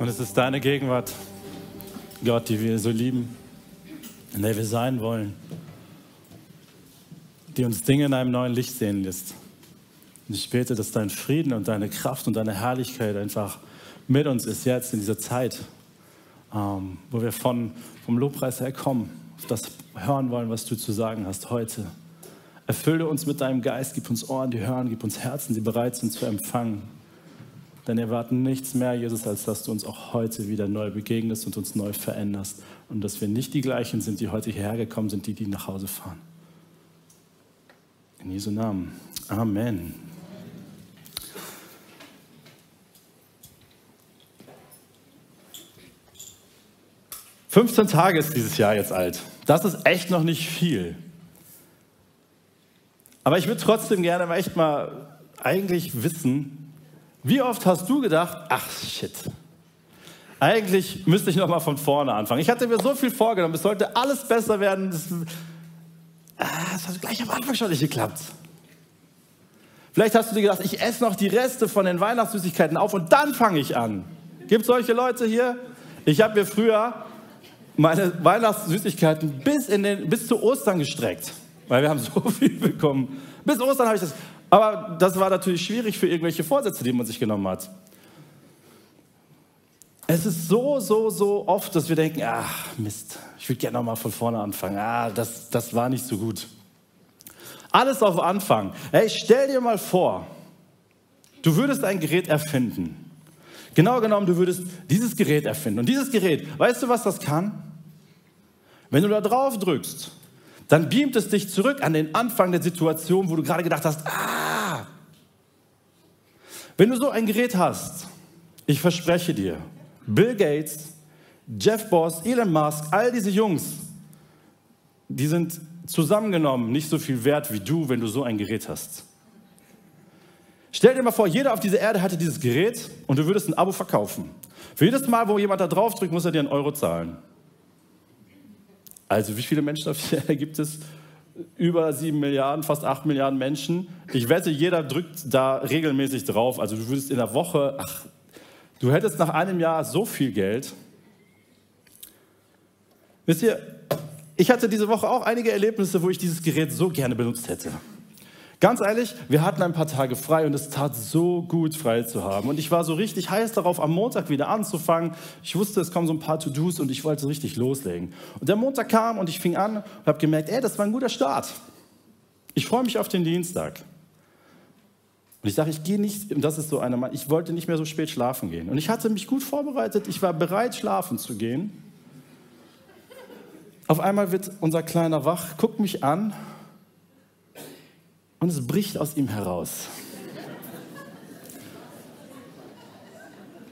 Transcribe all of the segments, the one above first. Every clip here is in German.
Und es ist deine Gegenwart, Gott, die wir so lieben, in der wir sein wollen, die uns Dinge in einem neuen Licht sehen lässt. Und ich bete, dass dein Frieden und deine Kraft und deine Herrlichkeit einfach mit uns ist jetzt in dieser Zeit, ähm, wo wir von, vom Lobpreis her kommen, auf das hören wollen, was du zu sagen hast heute. Erfülle uns mit deinem Geist, gib uns Ohren, die hören, gib uns Herzen, die bereit sind zu empfangen. Denn wir erwarten nichts mehr, Jesus, als dass du uns auch heute wieder neu begegnest und uns neu veränderst. Und dass wir nicht die gleichen sind, die heute hierher gekommen sind, die, die nach Hause fahren. In Jesu Namen. Amen. 15 Tage ist dieses Jahr jetzt alt. Das ist echt noch nicht viel. Aber ich würde trotzdem gerne echt mal eigentlich wissen, wie oft hast du gedacht, ach shit, eigentlich müsste ich noch mal von vorne anfangen. Ich hatte mir so viel vorgenommen, es sollte alles besser werden. Das, ah, das hat gleich am Anfang schon nicht geklappt. Vielleicht hast du dir gedacht, ich esse noch die Reste von den Weihnachtssüßigkeiten auf und dann fange ich an. Gibt es solche Leute hier? Ich habe mir früher meine Weihnachtssüßigkeiten bis, in den, bis zu Ostern gestreckt, weil wir haben so viel bekommen. Bis Ostern habe ich das. Aber das war natürlich schwierig für irgendwelche Vorsätze, die man sich genommen hat. Es ist so, so, so oft, dass wir denken, ach Mist, ich würde gerne nochmal von vorne anfangen. Ah, das, das war nicht so gut. Alles auf Anfang. Hey, stell dir mal vor, du würdest ein Gerät erfinden. Genau genommen, du würdest dieses Gerät erfinden. Und dieses Gerät, weißt du, was das kann? Wenn du da drauf drückst, dann beamt es dich zurück an den Anfang der Situation, wo du gerade gedacht hast, ah. Wenn du so ein Gerät hast, ich verspreche dir, Bill Gates, Jeff Boss, Elon Musk, all diese Jungs, die sind zusammengenommen nicht so viel wert wie du, wenn du so ein Gerät hast. Stell dir mal vor, jeder auf dieser Erde hatte dieses Gerät und du würdest ein Abo verkaufen. Für jedes Mal, wo jemand da drauf drückt, muss er dir einen Euro zahlen. Also wie viele Menschen auf der Erde gibt es? Über sieben Milliarden, fast acht Milliarden Menschen. Ich wette, jeder drückt da regelmäßig drauf. Also du würdest in der Woche, ach, du hättest nach einem Jahr so viel Geld. Wisst ihr, ich hatte diese Woche auch einige Erlebnisse, wo ich dieses Gerät so gerne benutzt hätte. Ganz ehrlich, wir hatten ein paar Tage frei und es tat so gut, frei zu haben. Und ich war so richtig heiß darauf, am Montag wieder anzufangen. Ich wusste, es kommen so ein paar To-Dos und ich wollte richtig loslegen. Und der Montag kam und ich fing an und habe gemerkt, ey, das war ein guter Start. Ich freue mich auf den Dienstag. Und ich sage, ich gehe nicht, und das ist so eine, ich wollte nicht mehr so spät schlafen gehen. Und ich hatte mich gut vorbereitet, ich war bereit, schlafen zu gehen. Auf einmal wird unser Kleiner wach, guckt mich an und es bricht aus ihm heraus.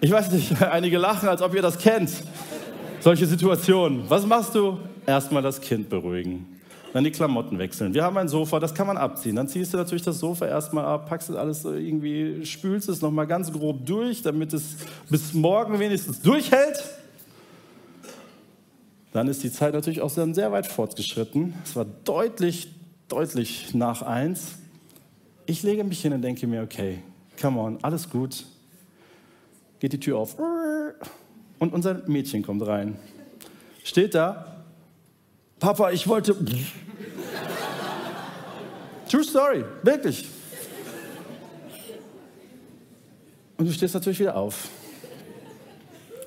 Ich weiß nicht, einige lachen, als ob ihr das kennt. Solche Situationen. Was machst du? Erstmal das Kind beruhigen. Dann die Klamotten wechseln. Wir haben ein Sofa, das kann man abziehen. Dann ziehst du natürlich das Sofa erstmal ab, packst alles irgendwie, spülst es nochmal ganz grob durch, damit es bis morgen wenigstens durchhält. Dann ist die Zeit natürlich auch sehr weit fortgeschritten. Es war deutlich, deutlich nach eins. Ich lege mich hin und denke mir, okay, come on, alles gut. Geht die Tür auf und unser Mädchen kommt rein. Steht da, Papa, ich wollte. True story, wirklich. Und du stehst natürlich wieder auf,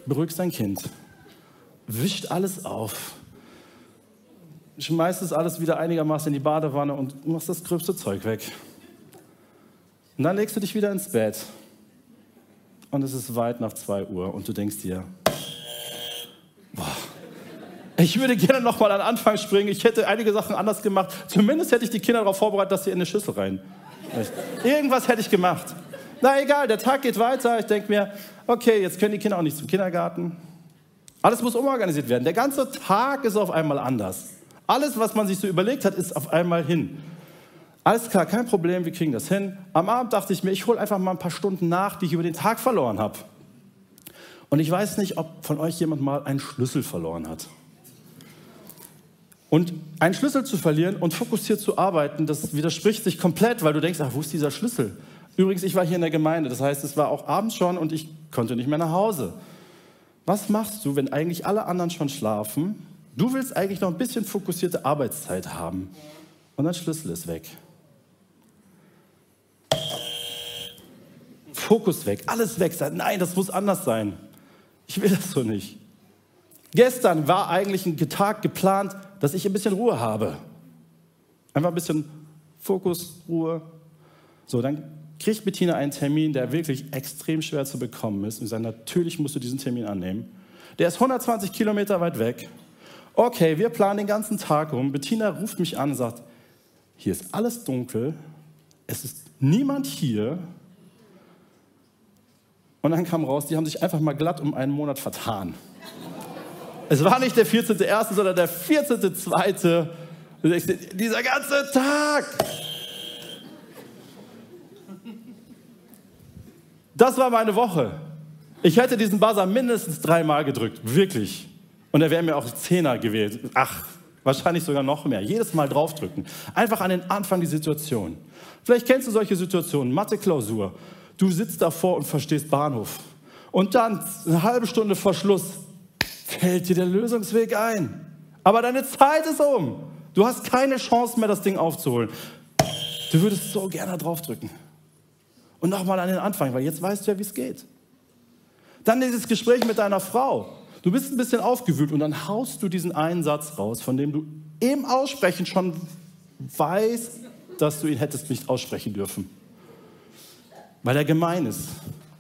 beruhigst dein Kind, wischt alles auf, schmeißt es alles wieder einigermaßen in die Badewanne und machst das gröbste Zeug weg. Und dann legst du dich wieder ins Bett und es ist weit nach 2 Uhr und du denkst dir, boah, ich würde gerne nochmal an Anfang springen. Ich hätte einige Sachen anders gemacht. Zumindest hätte ich die Kinder darauf vorbereitet, dass sie in eine Schüssel rein. Irgendwas hätte ich gemacht. Na egal, der Tag geht weiter. Ich denke mir, okay, jetzt können die Kinder auch nicht zum Kindergarten. Alles muss umorganisiert werden. Der ganze Tag ist auf einmal anders. Alles, was man sich so überlegt hat, ist auf einmal hin. Alles klar, kein Problem, wir kriegen das hin. Am Abend dachte ich mir, ich hole einfach mal ein paar Stunden nach, die ich über den Tag verloren habe. Und ich weiß nicht, ob von euch jemand mal einen Schlüssel verloren hat. Und einen Schlüssel zu verlieren und fokussiert zu arbeiten, das widerspricht sich komplett, weil du denkst, ach, wo ist dieser Schlüssel? Übrigens, ich war hier in der Gemeinde, das heißt, es war auch abends schon und ich konnte nicht mehr nach Hause. Was machst du, wenn eigentlich alle anderen schon schlafen? Du willst eigentlich noch ein bisschen fokussierte Arbeitszeit haben und dein Schlüssel ist weg. Fokus weg, alles weg. Nein, das muss anders sein. Ich will das so nicht. Gestern war eigentlich ein Tag geplant, dass ich ein bisschen Ruhe habe. Einfach ein bisschen Fokus, Ruhe. So, dann kriegt Bettina einen Termin, der wirklich extrem schwer zu bekommen ist. Und sagt, natürlich musst du diesen Termin annehmen. Der ist 120 Kilometer weit weg. Okay, wir planen den ganzen Tag um. Bettina ruft mich an und sagt, hier ist alles dunkel, es ist niemand hier. Und dann kam raus, die haben sich einfach mal glatt um einen Monat vertan. Es war nicht der 14.1., sondern der 14.2. Dieser ganze Tag. Das war meine Woche. Ich hätte diesen Buzzer mindestens dreimal gedrückt, wirklich. Und er wäre mir auch Zehner gewählt. Ach, wahrscheinlich sogar noch mehr. Jedes Mal draufdrücken. Einfach an den Anfang die Situation. Vielleicht kennst du solche Situationen. Mathe-Klausur. Du sitzt davor und verstehst Bahnhof. Und dann, eine halbe Stunde vor Schluss, fällt dir der Lösungsweg ein. Aber deine Zeit ist um. Du hast keine Chance mehr, das Ding aufzuholen. Du würdest so gerne draufdrücken. Und nochmal an den Anfang, weil jetzt weißt du ja, wie es geht. Dann dieses Gespräch mit deiner Frau. Du bist ein bisschen aufgewühlt und dann haust du diesen einen Satz raus, von dem du im Aussprechen schon weißt, dass du ihn hättest nicht aussprechen dürfen. Weil er gemein ist,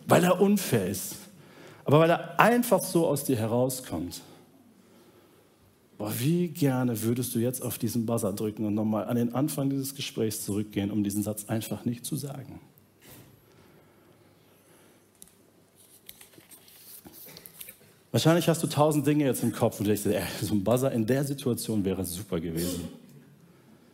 weil er unfair ist, aber weil er einfach so aus dir herauskommt. Boah, wie gerne würdest du jetzt auf diesen Buzzer drücken und nochmal an den Anfang dieses Gesprächs zurückgehen, um diesen Satz einfach nicht zu sagen. Wahrscheinlich hast du tausend Dinge jetzt im Kopf und denkst, ey, so ein Buzzer in der Situation wäre super gewesen.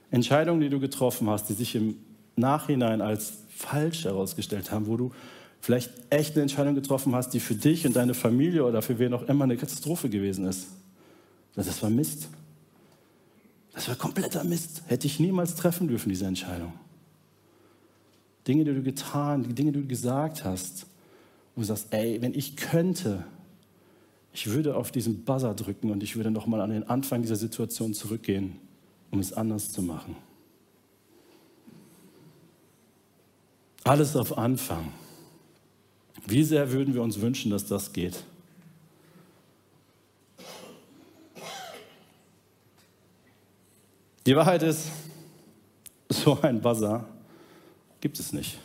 Entscheidungen, die du getroffen hast, die sich im Nachhinein als falsch herausgestellt haben, wo du vielleicht echt eine Entscheidung getroffen hast, die für dich und deine Familie oder für wen auch immer eine Katastrophe gewesen ist. Das war Mist. Das war kompletter Mist. Hätte ich niemals treffen dürfen, diese Entscheidung. Dinge, die du getan, die Dinge, die du gesagt hast, wo du sagst, ey, wenn ich könnte, ich würde auf diesen Buzzer drücken und ich würde nochmal an den Anfang dieser Situation zurückgehen, um es anders zu machen. Alles auf Anfang. Wie sehr würden wir uns wünschen, dass das geht? Die Wahrheit ist, so ein Buzzer gibt es nicht.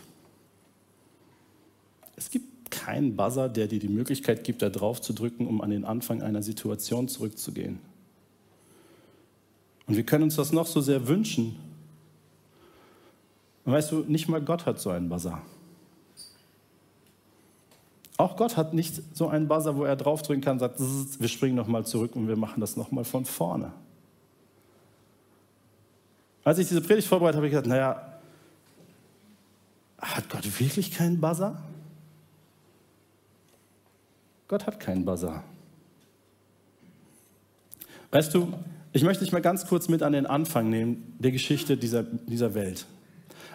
Keinen Buzzer, der dir die Möglichkeit gibt, da drauf zu drücken, um an den Anfang einer Situation zurückzugehen. Und wir können uns das noch so sehr wünschen. Und weißt du, nicht mal Gott hat so einen Buzzer. Auch Gott hat nicht so einen Buzzer, wo er draufdrücken kann und sagt, wir springen nochmal zurück und wir machen das nochmal von vorne. Als ich diese Predigt vorbereitet habe, habe ich gesagt, naja, hat Gott wirklich keinen Buzzer? Gott hat keinen Buzzer. Weißt du, ich möchte dich mal ganz kurz mit an den Anfang nehmen der Geschichte dieser, dieser Welt.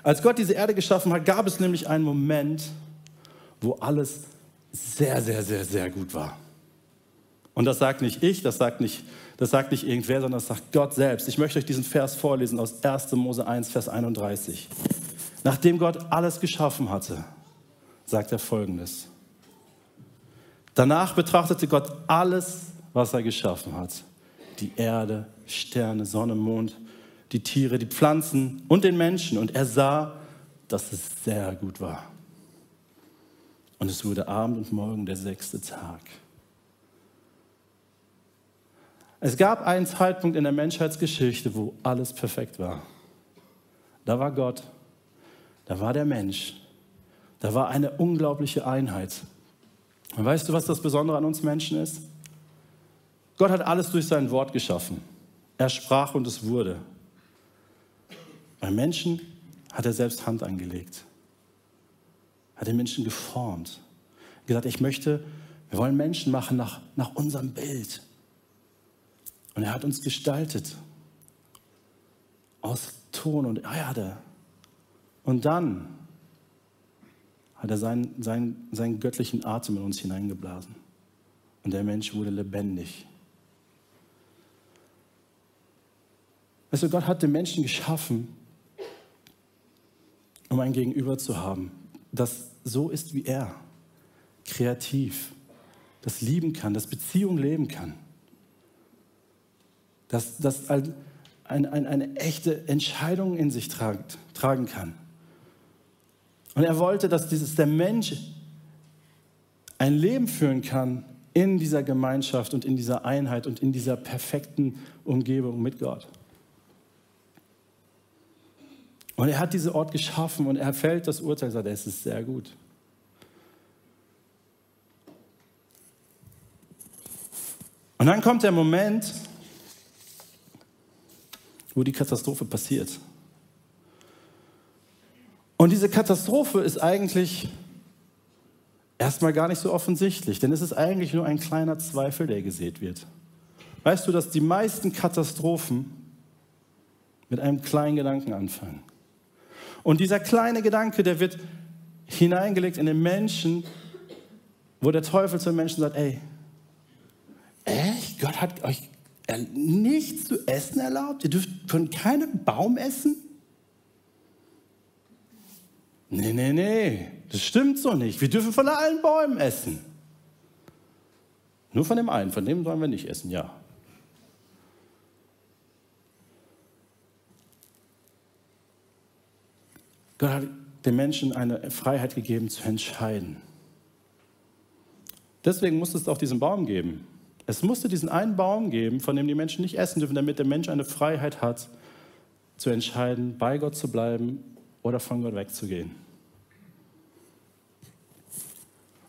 Als Gott diese Erde geschaffen hat, gab es nämlich einen Moment, wo alles sehr, sehr, sehr, sehr gut war. Und das sagt nicht ich, das sagt nicht, das sagt nicht irgendwer, sondern das sagt Gott selbst. Ich möchte euch diesen Vers vorlesen aus 1. Mose 1, Vers 31. Nachdem Gott alles geschaffen hatte, sagt er folgendes. Danach betrachtete Gott alles, was er geschaffen hat. Die Erde, Sterne, Sonne, Mond, die Tiere, die Pflanzen und den Menschen. Und er sah, dass es sehr gut war. Und es wurde Abend und Morgen der sechste Tag. Es gab einen Zeitpunkt in der Menschheitsgeschichte, wo alles perfekt war. Da war Gott, da war der Mensch, da war eine unglaubliche Einheit. Und weißt du, was das Besondere an uns Menschen ist? Gott hat alles durch sein Wort geschaffen. Er sprach und es wurde. Beim Menschen hat er selbst Hand angelegt, hat den Menschen geformt, gesagt, ich möchte, wir wollen Menschen machen nach, nach unserem Bild. Und er hat uns gestaltet aus Ton und Erde. Und dann hat er seinen, seinen, seinen göttlichen Atem in uns hineingeblasen. und der Mensch wurde lebendig. Weißt du, Gott hat den Menschen geschaffen, um ein Gegenüber zu haben, das so ist wie er, kreativ, das lieben kann, das Beziehung leben kann, das, das ein, ein, eine echte Entscheidung in sich tragt, tragen kann. Und er wollte, dass dieses, der Mensch ein Leben führen kann in dieser Gemeinschaft und in dieser Einheit und in dieser perfekten Umgebung mit Gott. Und er hat diesen Ort geschaffen und er fällt das Urteil und sagt, es ist sehr gut. Und dann kommt der Moment, wo die Katastrophe passiert. Und diese Katastrophe ist eigentlich erstmal gar nicht so offensichtlich, denn es ist eigentlich nur ein kleiner Zweifel, der gesät wird. Weißt du, dass die meisten Katastrophen mit einem kleinen Gedanken anfangen? Und dieser kleine Gedanke, der wird hineingelegt in den Menschen, wo der Teufel zu den Menschen sagt, ey, echt? Gott hat euch nichts zu essen erlaubt? Ihr dürft von keinem Baum essen? Nee, nee, nee, das stimmt so nicht. Wir dürfen von allen Bäumen essen. Nur von dem einen, von dem sollen wir nicht essen, ja. Gott hat den Menschen eine Freiheit gegeben zu entscheiden. Deswegen musste es auch diesen Baum geben. Es musste diesen einen Baum geben, von dem die Menschen nicht essen dürfen, damit der Mensch eine Freiheit hat, zu entscheiden, bei Gott zu bleiben oder von Gott wegzugehen.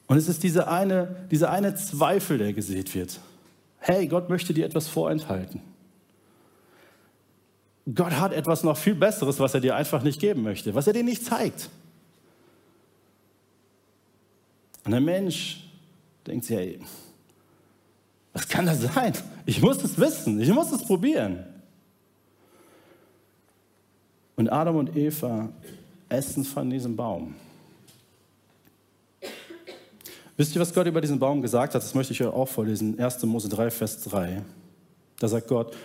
Und es ist dieser eine, dieser eine Zweifel, der gesät wird. Hey, Gott möchte dir etwas vorenthalten. Gott hat etwas noch viel Besseres, was er dir einfach nicht geben möchte, was er dir nicht zeigt. Und der Mensch denkt sich, hey, was kann das sein? Ich muss es wissen, ich muss es probieren. Und Adam und Eva essen von diesem Baum. Wisst ihr, was Gott über diesen Baum gesagt hat? Das möchte ich euch auch vorlesen. 1. Mose 3, Vers 3. Da sagt Gott,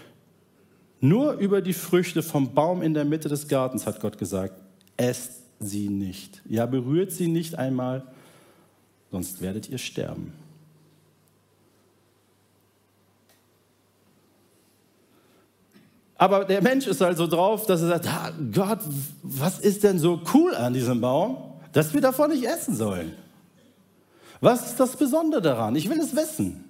nur über die Früchte vom Baum in der Mitte des Gartens hat Gott gesagt, esst sie nicht. Ja, berührt sie nicht einmal, sonst werdet ihr sterben. Aber der Mensch ist halt so drauf, dass er sagt, ah, Gott, was ist denn so cool an diesem Baum, dass wir davon nicht essen sollen? Was ist das Besondere daran? Ich will es wissen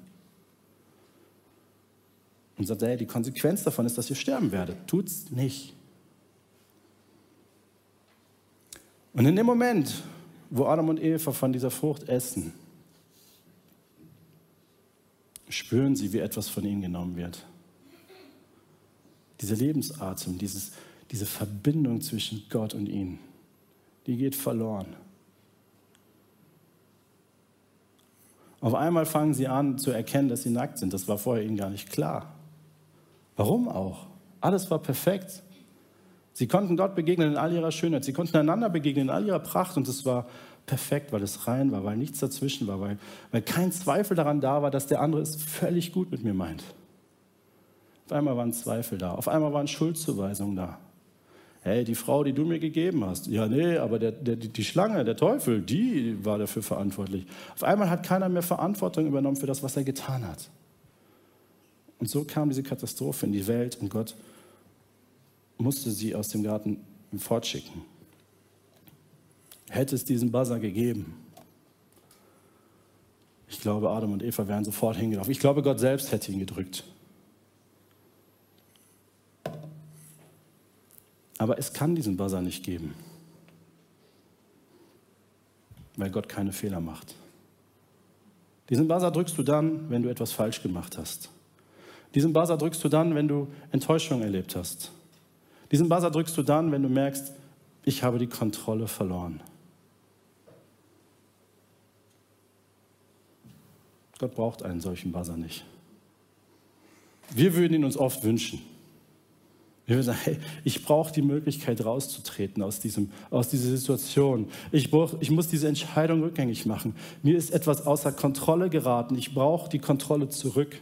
und sagt, hey, die Konsequenz davon ist, dass ihr sterben werdet. Tut's nicht. Und in dem Moment, wo Adam und Eva von dieser Frucht essen, spüren sie, wie etwas von ihnen genommen wird. Dieser Lebensatem, dieses, diese Verbindung zwischen Gott und ihnen, die geht verloren. Auf einmal fangen sie an zu erkennen, dass sie nackt sind. Das war vorher ihnen gar nicht klar. Warum auch? Alles war perfekt. Sie konnten Gott begegnen in all ihrer Schönheit. Sie konnten einander begegnen in all ihrer Pracht. Und es war perfekt, weil es rein war, weil nichts dazwischen war, weil, weil kein Zweifel daran da war, dass der andere es völlig gut mit mir meint. Auf einmal waren Zweifel da. Auf einmal waren Schuldzuweisungen da. Hey, die Frau, die du mir gegeben hast. Ja, nee, aber der, der, die Schlange, der Teufel, die war dafür verantwortlich. Auf einmal hat keiner mehr Verantwortung übernommen für das, was er getan hat. Und so kam diese Katastrophe in die Welt und Gott musste sie aus dem Garten fortschicken. Hätte es diesen Buzzer gegeben, ich glaube, Adam und Eva wären sofort hingelaufen. Ich glaube, Gott selbst hätte ihn gedrückt. Aber es kann diesen Buzzer nicht geben, weil Gott keine Fehler macht. Diesen Buzzer drückst du dann, wenn du etwas falsch gemacht hast. Diesen Buzzer drückst du dann, wenn du Enttäuschung erlebt hast. Diesen Buzzer drückst du dann, wenn du merkst, ich habe die Kontrolle verloren. Gott braucht einen solchen Buzzer nicht. Wir würden ihn uns oft wünschen. Wir sagen, hey, ich brauche die Möglichkeit rauszutreten aus, diesem, aus dieser Situation. Ich, brauch, ich muss diese Entscheidung rückgängig machen. Mir ist etwas außer Kontrolle geraten. Ich brauche die Kontrolle zurück.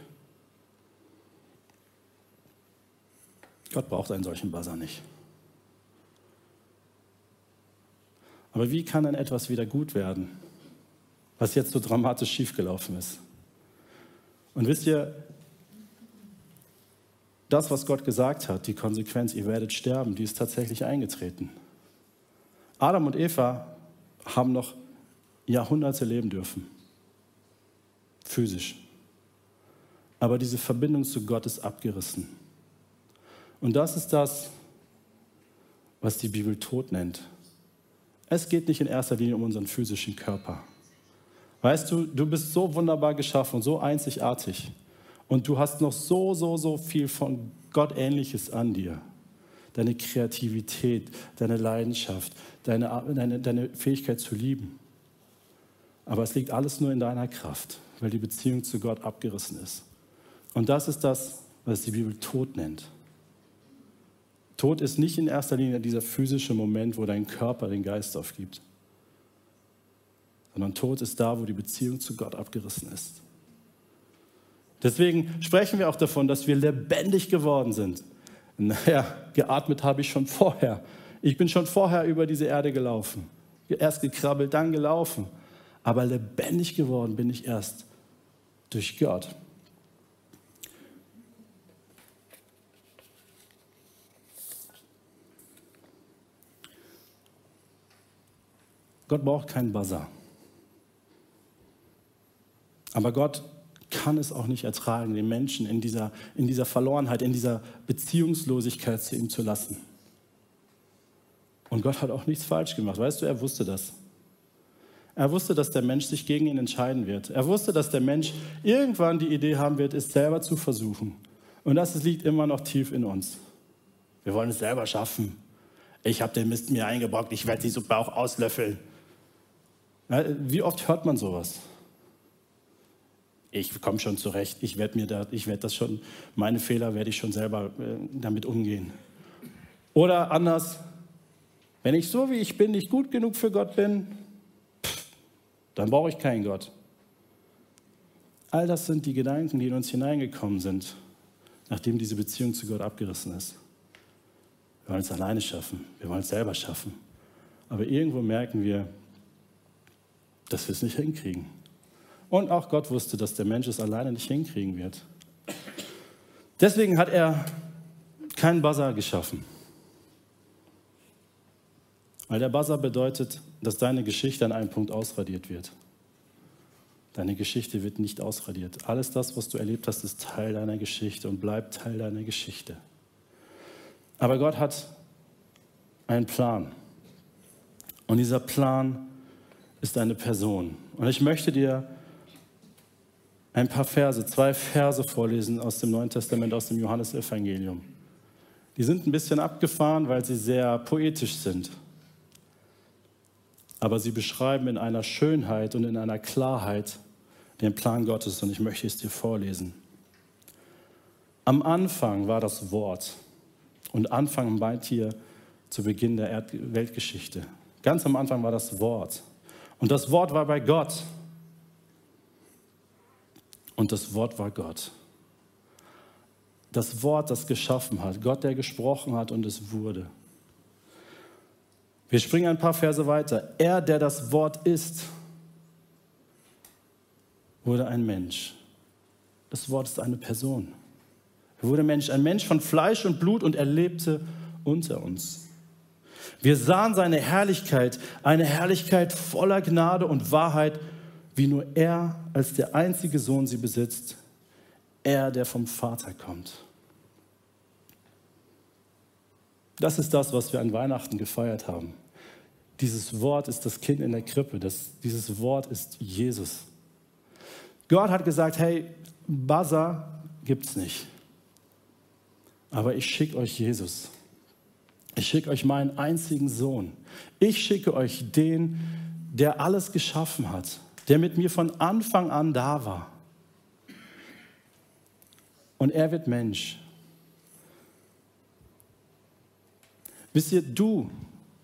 Gott braucht einen solchen Buzzer nicht. Aber wie kann dann etwas wieder gut werden, was jetzt so dramatisch schiefgelaufen ist? Und wisst ihr, das, was Gott gesagt hat, die Konsequenz, ihr werdet sterben, die ist tatsächlich eingetreten. Adam und Eva haben noch Jahrhunderte leben dürfen, physisch. Aber diese Verbindung zu Gott ist abgerissen. Und das ist das, was die Bibel Tod nennt. Es geht nicht in erster Linie um unseren physischen Körper. Weißt du, du bist so wunderbar geschaffen und so einzigartig. Und du hast noch so, so, so viel von Gott ähnliches an dir. Deine Kreativität, deine Leidenschaft, deine, deine, deine Fähigkeit zu lieben. Aber es liegt alles nur in deiner Kraft, weil die Beziehung zu Gott abgerissen ist. Und das ist das, was die Bibel Tod nennt. Tod ist nicht in erster Linie dieser physische Moment, wo dein Körper den Geist aufgibt, sondern Tod ist da, wo die Beziehung zu Gott abgerissen ist. Deswegen sprechen wir auch davon, dass wir lebendig geworden sind. Naja, geatmet habe ich schon vorher. Ich bin schon vorher über diese Erde gelaufen. Erst gekrabbelt, dann gelaufen. Aber lebendig geworden bin ich erst durch Gott. Gott braucht keinen Bazar. Aber Gott kann es auch nicht ertragen, den Menschen in dieser, in dieser Verlorenheit, in dieser Beziehungslosigkeit zu ihm zu lassen. Und Gott hat auch nichts falsch gemacht. Weißt du, er wusste das. Er wusste, dass der Mensch sich gegen ihn entscheiden wird. Er wusste, dass der Mensch irgendwann die Idee haben wird, es selber zu versuchen. Und das liegt immer noch tief in uns. Wir wollen es selber schaffen. Ich habe den Mist mir eingebrockt, ich werde die Suppe auch auslöffeln. Wie oft hört man sowas? Ich komme schon zurecht, ich werde mir da, ich werde das schon, meine Fehler werde ich schon selber äh, damit umgehen. Oder anders, wenn ich so wie ich bin nicht gut genug für Gott bin, pff, dann brauche ich keinen Gott. All das sind die Gedanken, die in uns hineingekommen sind, nachdem diese Beziehung zu Gott abgerissen ist. Wir wollen es alleine schaffen, wir wollen es selber schaffen. Aber irgendwo merken wir, dass wir es nicht hinkriegen. Und auch Gott wusste, dass der Mensch es alleine nicht hinkriegen wird. Deswegen hat er keinen Buzzer geschaffen. Weil der Buzzer bedeutet, dass deine Geschichte an einem Punkt ausradiert wird. Deine Geschichte wird nicht ausradiert. Alles das, was du erlebt hast, ist Teil deiner Geschichte und bleibt Teil deiner Geschichte. Aber Gott hat einen Plan. Und dieser Plan ist eine Person. Und ich möchte dir ein paar Verse, zwei Verse vorlesen aus dem Neuen Testament, aus dem Johannesevangelium. Die sind ein bisschen abgefahren, weil sie sehr poetisch sind. Aber sie beschreiben in einer Schönheit und in einer Klarheit den Plan Gottes und ich möchte es dir vorlesen. Am Anfang war das Wort und Anfang meint hier zu Beginn der Erd Weltgeschichte. Ganz am Anfang war das Wort und das Wort war bei Gott und das Wort war Gott. Das Wort, das geschaffen hat. Gott, der gesprochen hat und es wurde. Wir springen ein paar Verse weiter. Er, der das Wort ist, wurde ein Mensch. Das Wort ist eine Person. Er wurde Mensch, ein Mensch von Fleisch und Blut und er lebte unter uns. Wir sahen seine Herrlichkeit, eine Herrlichkeit voller Gnade und Wahrheit wie nur er als der einzige Sohn sie besitzt, er, der vom Vater kommt. Das ist das, was wir an Weihnachten gefeiert haben. Dieses Wort ist das Kind in der Krippe. Das, dieses Wort ist Jesus. Gott hat gesagt, hey, Buzzer gibt's nicht. Aber ich schicke euch Jesus. Ich schicke euch meinen einzigen Sohn. Ich schicke euch den, der alles geschaffen hat, der mit mir von Anfang an da war. Und er wird Mensch. Wisst ihr, du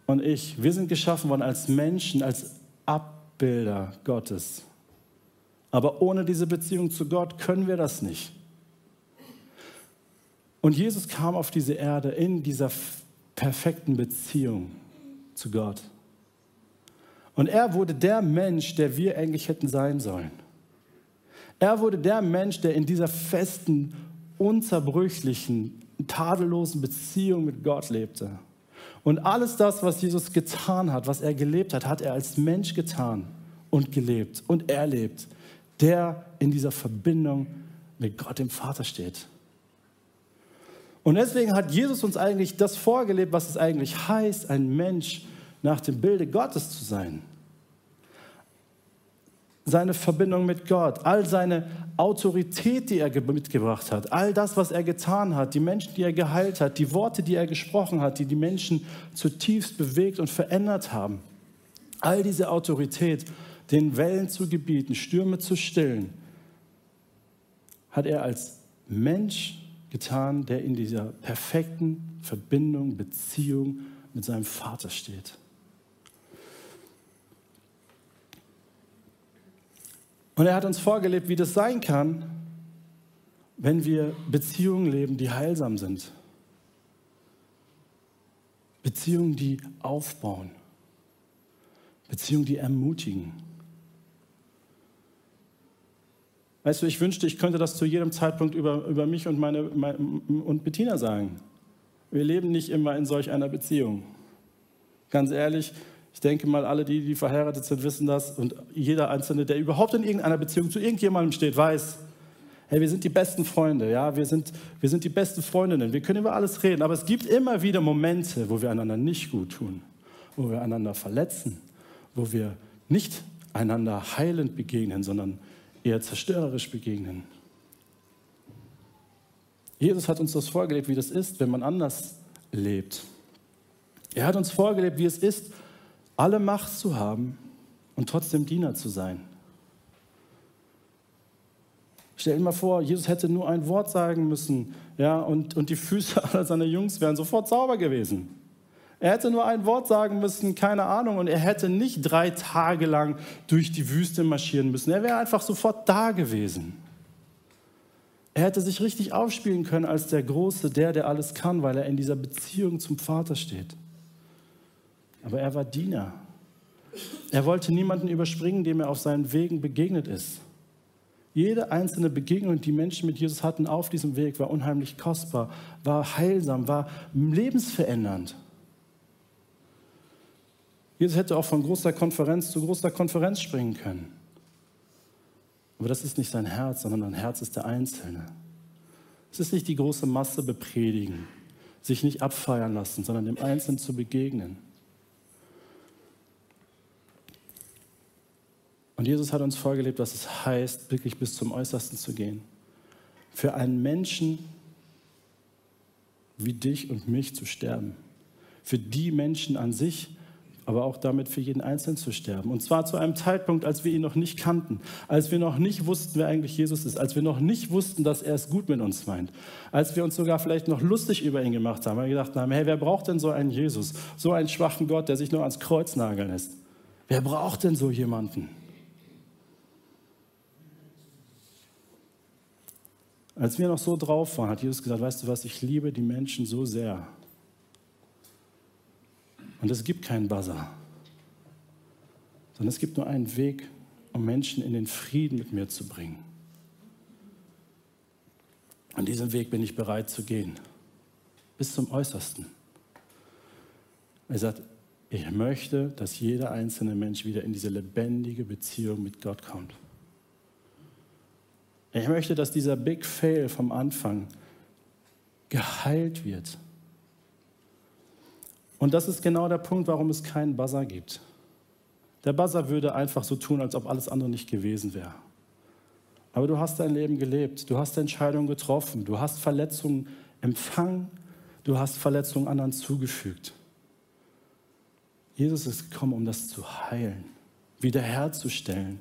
und ich, wir sind geschaffen worden als Menschen, als Abbilder Gottes. Aber ohne diese Beziehung zu Gott können wir das nicht. Und Jesus kam auf diese Erde in dieser perfekten Beziehung zu Gott. Und er wurde der Mensch, der wir eigentlich hätten sein sollen. Er wurde der Mensch, der in dieser festen, unzerbrüchlichen, tadellosen Beziehung mit Gott lebte. Und alles das, was Jesus getan hat, was er gelebt hat, hat er als Mensch getan und gelebt und erlebt, der in dieser Verbindung mit Gott dem Vater steht. Und deswegen hat Jesus uns eigentlich das vorgelebt, was es eigentlich heißt, ein Mensch nach dem Bilde Gottes zu sein seine Verbindung mit Gott, all seine Autorität, die er mitgebracht hat, all das, was er getan hat, die Menschen, die er geheilt hat, die Worte, die er gesprochen hat, die die Menschen zutiefst bewegt und verändert haben. All diese Autorität, den Wellen zu gebieten, Stürme zu stillen, hat er als Mensch getan, der in dieser perfekten Verbindung, Beziehung mit seinem Vater steht. Und er hat uns vorgelebt, wie das sein kann, wenn wir Beziehungen leben, die heilsam sind. Beziehungen, die aufbauen. Beziehungen, die ermutigen. Weißt du, ich wünschte, ich könnte das zu jedem Zeitpunkt über, über mich und, meine, meine, und Bettina sagen. Wir leben nicht immer in solch einer Beziehung. Ganz ehrlich, ich denke mal, alle, die, die verheiratet sind, wissen das. Und jeder Einzelne, der überhaupt in irgendeiner Beziehung zu irgendjemandem steht, weiß, hey, wir sind die besten Freunde, ja, wir sind, wir sind die besten Freundinnen, wir können über alles reden. Aber es gibt immer wieder Momente, wo wir einander nicht gut tun, wo wir einander verletzen, wo wir nicht einander heilend begegnen, sondern eher zerstörerisch begegnen. Jesus hat uns das vorgelebt, wie das ist, wenn man anders lebt. Er hat uns vorgelebt, wie es ist, alle Macht zu haben und trotzdem Diener zu sein. Stell dir mal vor, Jesus hätte nur ein Wort sagen müssen, ja, und, und die Füße aller seiner Jungs wären sofort sauber gewesen. Er hätte nur ein Wort sagen müssen, keine Ahnung, und er hätte nicht drei Tage lang durch die Wüste marschieren müssen. Er wäre einfach sofort da gewesen. Er hätte sich richtig aufspielen können als der Große, der, der alles kann, weil er in dieser Beziehung zum Vater steht. Aber er war Diener. Er wollte niemanden überspringen, dem er auf seinen Wegen begegnet ist. Jede einzelne Begegnung, die Menschen mit Jesus hatten auf diesem Weg, war unheimlich kostbar, war heilsam, war lebensverändernd. Jesus hätte auch von großer Konferenz zu großer Konferenz springen können. Aber das ist nicht sein Herz, sondern sein Herz ist der Einzelne. Es ist nicht die große Masse bepredigen, sich nicht abfeiern lassen, sondern dem Einzelnen zu begegnen. Und Jesus hat uns vorgelebt, was es heißt, wirklich bis zum Äußersten zu gehen. Für einen Menschen wie dich und mich zu sterben. Für die Menschen an sich, aber auch damit für jeden Einzelnen zu sterben. Und zwar zu einem Zeitpunkt, als wir ihn noch nicht kannten, als wir noch nicht wussten, wer eigentlich Jesus ist, als wir noch nicht wussten, dass er es gut mit uns meint, als wir uns sogar vielleicht noch lustig über ihn gemacht haben, weil wir gedacht haben, hey, wer braucht denn so einen Jesus, so einen schwachen Gott, der sich nur ans Kreuz nageln lässt? Wer braucht denn so jemanden? Als wir noch so drauf waren, hat Jesus gesagt, weißt du was, ich liebe die Menschen so sehr. Und es gibt keinen Buzzer, sondern es gibt nur einen Weg, um Menschen in den Frieden mit mir zu bringen. An diesem Weg bin ich bereit zu gehen, bis zum Äußersten. Er sagt, ich möchte, dass jeder einzelne Mensch wieder in diese lebendige Beziehung mit Gott kommt. Ich möchte, dass dieser Big Fail vom Anfang geheilt wird. Und das ist genau der Punkt, warum es keinen Buzzer gibt. Der Buzzer würde einfach so tun, als ob alles andere nicht gewesen wäre. Aber du hast dein Leben gelebt, du hast Entscheidungen getroffen, du hast Verletzungen empfangen, du hast Verletzungen anderen zugefügt. Jesus ist gekommen, um das zu heilen, wiederherzustellen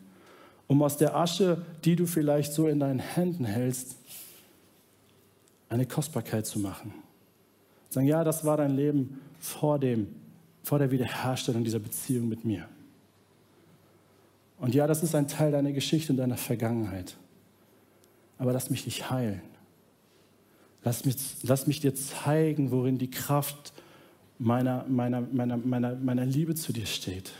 um aus der Asche, die du vielleicht so in deinen Händen hältst, eine Kostbarkeit zu machen. Sagen, ja, das war dein Leben vor, dem, vor der Wiederherstellung dieser Beziehung mit mir. Und ja, das ist ein Teil deiner Geschichte und deiner Vergangenheit. Aber lass mich dich heilen. Lass mich, lass mich dir zeigen, worin die Kraft meiner, meiner, meiner, meiner, meiner Liebe zu dir steht.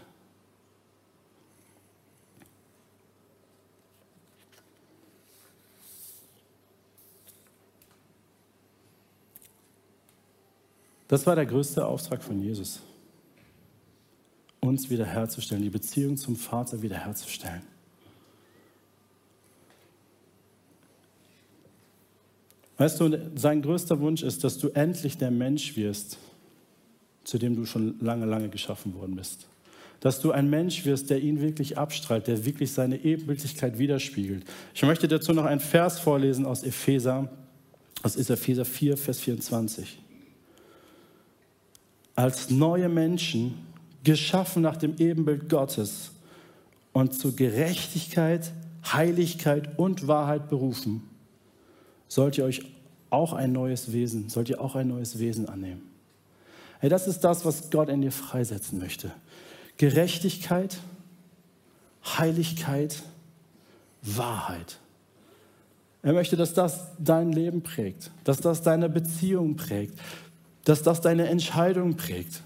Das war der größte Auftrag von Jesus. Uns wiederherzustellen, die Beziehung zum Vater wiederherzustellen. Weißt du, sein größter Wunsch ist, dass du endlich der Mensch wirst, zu dem du schon lange, lange geschaffen worden bist. Dass du ein Mensch wirst, der ihn wirklich abstrahlt, der wirklich seine Ebenbildlichkeit widerspiegelt. Ich möchte dazu noch einen Vers vorlesen aus Epheser, aus Epheser 4, Vers 24 als neue Menschen, geschaffen nach dem Ebenbild Gottes und zu Gerechtigkeit, Heiligkeit und Wahrheit berufen, sollt ihr euch auch ein neues Wesen, sollt ihr auch ein neues Wesen annehmen. Hey, das ist das, was Gott in dir freisetzen möchte. Gerechtigkeit, Heiligkeit, Wahrheit. Er möchte, dass das dein Leben prägt, dass das deine Beziehung prägt, dass das deine Entscheidung prägt,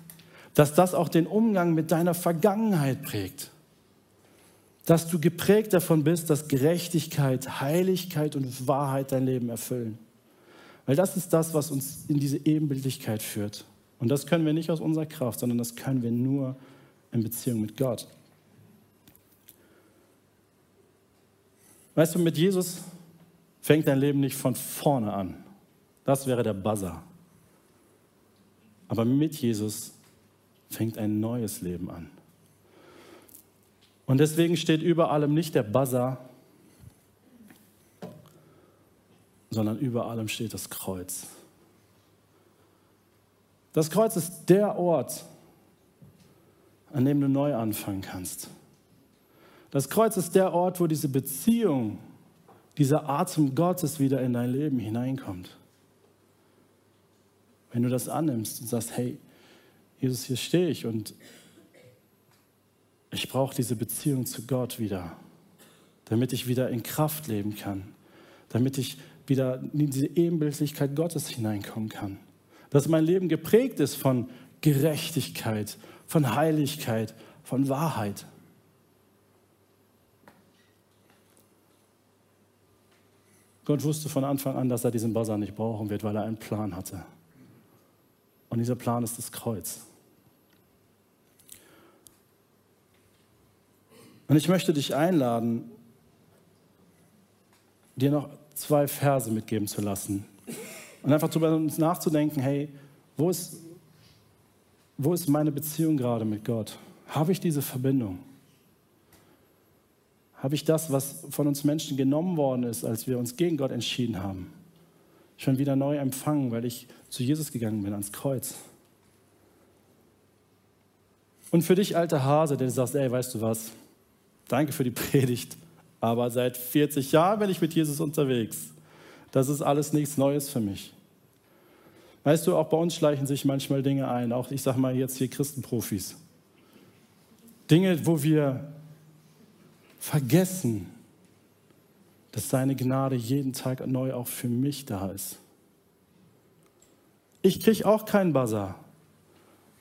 dass das auch den Umgang mit deiner Vergangenheit prägt, dass du geprägt davon bist, dass Gerechtigkeit, Heiligkeit und Wahrheit dein Leben erfüllen. Weil das ist das, was uns in diese Ebenbildlichkeit führt. Und das können wir nicht aus unserer Kraft, sondern das können wir nur in Beziehung mit Gott. Weißt du, mit Jesus fängt dein Leben nicht von vorne an. Das wäre der Buzzer. Aber mit Jesus fängt ein neues Leben an. Und deswegen steht über allem nicht der Buzzer, sondern über allem steht das Kreuz. Das Kreuz ist der Ort, an dem du neu anfangen kannst. Das Kreuz ist der Ort, wo diese Beziehung, dieser Atem Gottes wieder in dein Leben hineinkommt. Wenn du das annimmst und sagst, hey, Jesus, hier stehe ich und ich brauche diese Beziehung zu Gott wieder, damit ich wieder in Kraft leben kann, damit ich wieder in diese Ebenbildlichkeit Gottes hineinkommen kann. Dass mein Leben geprägt ist von Gerechtigkeit, von Heiligkeit, von Wahrheit. Gott wusste von Anfang an, dass er diesen Buzzer nicht brauchen wird, weil er einen Plan hatte. Und dieser Plan ist das Kreuz. Und ich möchte dich einladen, dir noch zwei Verse mitgeben zu lassen. Und einfach darüber nachzudenken, hey, wo ist, wo ist meine Beziehung gerade mit Gott? Habe ich diese Verbindung? Habe ich das, was von uns Menschen genommen worden ist, als wir uns gegen Gott entschieden haben? Schon wieder neu empfangen, weil ich zu Jesus gegangen bin, ans Kreuz. Und für dich, alter Hase, der du sagst, ey, weißt du was, danke für die Predigt, aber seit 40 Jahren bin ich mit Jesus unterwegs. Das ist alles nichts Neues für mich. Weißt du, auch bei uns schleichen sich manchmal Dinge ein, auch ich sag mal jetzt hier Christenprofis. Dinge, wo wir vergessen, dass seine Gnade jeden Tag neu auch für mich da ist. Ich kriege auch keinen Buzzer.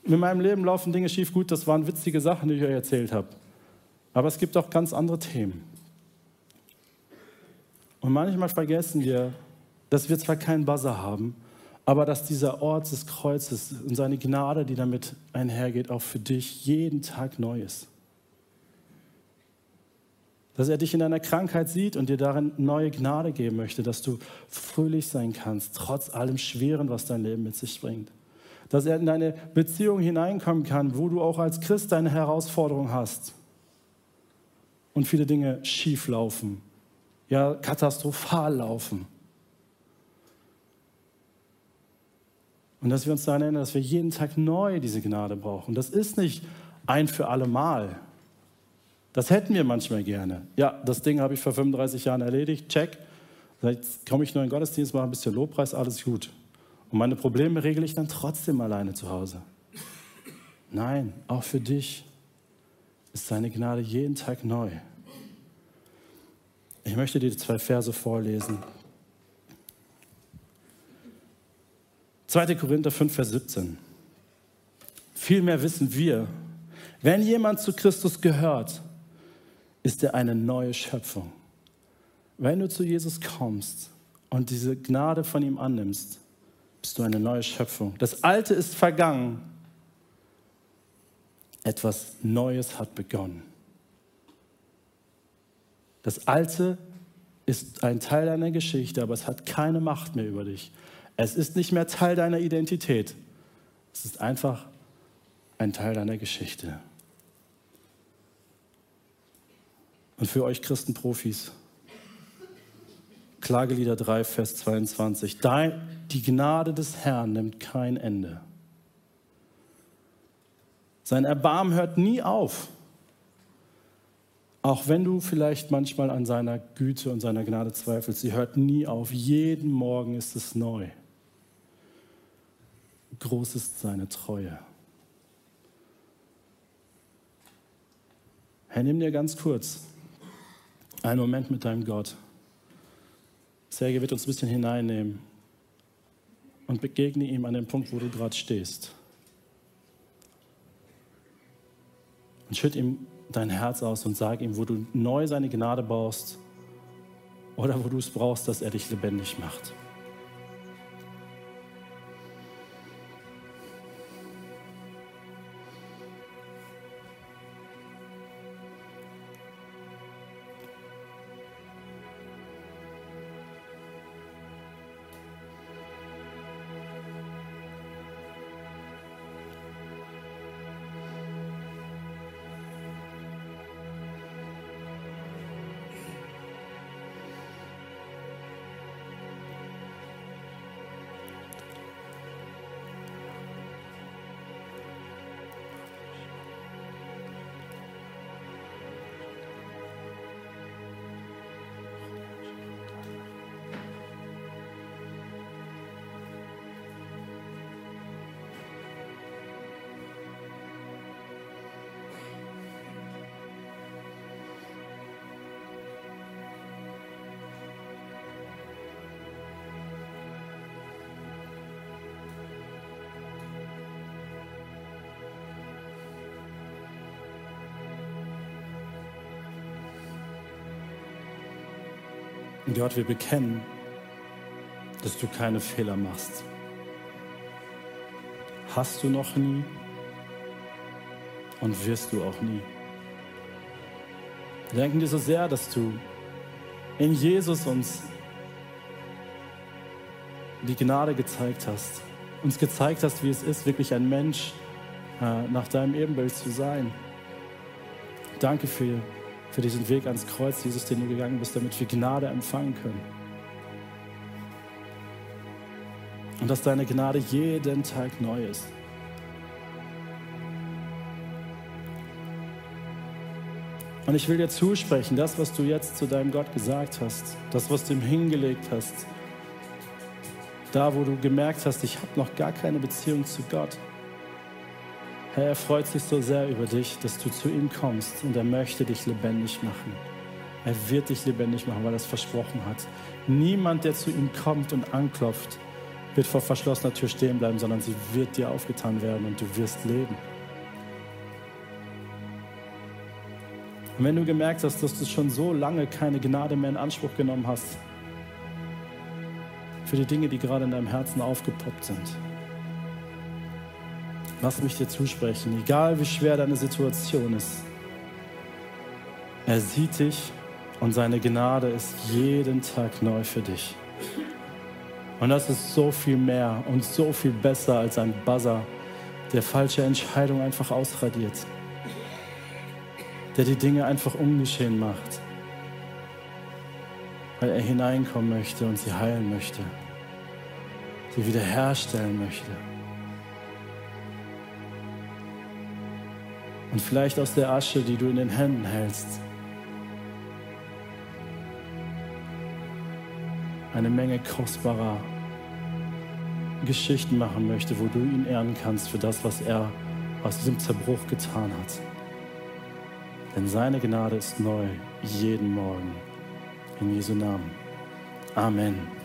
In meinem Leben laufen Dinge schief. Gut, das waren witzige Sachen, die ich euch erzählt habe. Aber es gibt auch ganz andere Themen. Und manchmal vergessen wir, dass wir zwar keinen Buzzer haben, aber dass dieser Ort des Kreuzes und seine Gnade, die damit einhergeht, auch für dich jeden Tag neu ist dass er dich in deiner Krankheit sieht und dir darin neue Gnade geben möchte, dass du fröhlich sein kannst, trotz allem Schweren, was dein Leben mit sich bringt. Dass er in deine Beziehung hineinkommen kann, wo du auch als Christ deine Herausforderung hast und viele Dinge schief laufen, ja katastrophal laufen. Und dass wir uns daran erinnern, dass wir jeden Tag neu diese Gnade brauchen. Das ist nicht ein für alle Mal. Das hätten wir manchmal gerne. Ja, das Ding habe ich vor 35 Jahren erledigt, check. Jetzt komme ich nur in den Gottesdienst, mache ein bisschen Lobpreis, alles gut. Und meine Probleme regle ich dann trotzdem alleine zu Hause. Nein, auch für dich ist seine Gnade jeden Tag neu. Ich möchte dir zwei Verse vorlesen. 2. Korinther 5, Vers 17. Vielmehr wissen wir, wenn jemand zu Christus gehört, ist er eine neue Schöpfung. Wenn du zu Jesus kommst und diese Gnade von ihm annimmst, bist du eine neue Schöpfung. Das Alte ist vergangen. Etwas Neues hat begonnen. Das Alte ist ein Teil deiner Geschichte, aber es hat keine Macht mehr über dich. Es ist nicht mehr Teil deiner Identität. Es ist einfach ein Teil deiner Geschichte. Und für euch Christenprofis, Klagelieder 3, Vers 22, die Gnade des Herrn nimmt kein Ende. Sein Erbarmen hört nie auf. Auch wenn du vielleicht manchmal an seiner Güte und seiner Gnade zweifelst, sie hört nie auf. Jeden Morgen ist es neu. Groß ist seine Treue. Herr, nimm dir ganz kurz einen Moment mit deinem Gott. Serge wird uns ein bisschen hineinnehmen und begegne ihm an dem Punkt, wo du gerade stehst. Und schütt ihm dein Herz aus und sag ihm, wo du neu seine Gnade brauchst oder wo du es brauchst, dass er dich lebendig macht. Und Gott, wir bekennen, dass du keine Fehler machst. Hast du noch nie und wirst du auch nie. Wir danken dir so sehr, dass du in Jesus uns die Gnade gezeigt hast, uns gezeigt hast, wie es ist, wirklich ein Mensch äh, nach deinem Ebenbild zu sein. Danke für für diesen Weg ans Kreuz, Jesus, den du gegangen bist, damit wir Gnade empfangen können. Und dass deine Gnade jeden Tag neu ist. Und ich will dir zusprechen, das, was du jetzt zu deinem Gott gesagt hast, das, was du ihm hingelegt hast, da, wo du gemerkt hast, ich habe noch gar keine Beziehung zu Gott, Herr, er freut sich so sehr über dich, dass du zu ihm kommst und er möchte dich lebendig machen. Er wird dich lebendig machen, weil er es versprochen hat. Niemand, der zu ihm kommt und anklopft, wird vor verschlossener Tür stehen bleiben, sondern sie wird dir aufgetan werden und du wirst leben. Und wenn du gemerkt hast, dass du schon so lange keine Gnade mehr in Anspruch genommen hast, für die Dinge, die gerade in deinem Herzen aufgepoppt sind, Lass mich dir zusprechen, egal wie schwer deine Situation ist. Er sieht dich und seine Gnade ist jeden Tag neu für dich. Und das ist so viel mehr und so viel besser als ein Buzzer, der falsche Entscheidungen einfach ausradiert, der die Dinge einfach ungeschehen macht, weil er hineinkommen möchte und sie heilen möchte, sie wiederherstellen möchte. Und vielleicht aus der Asche, die du in den Händen hältst, eine Menge kostbarer Geschichten machen möchte, wo du ihn ehren kannst für das, was er aus diesem Zerbruch getan hat. Denn seine Gnade ist neu jeden Morgen. In Jesu Namen. Amen.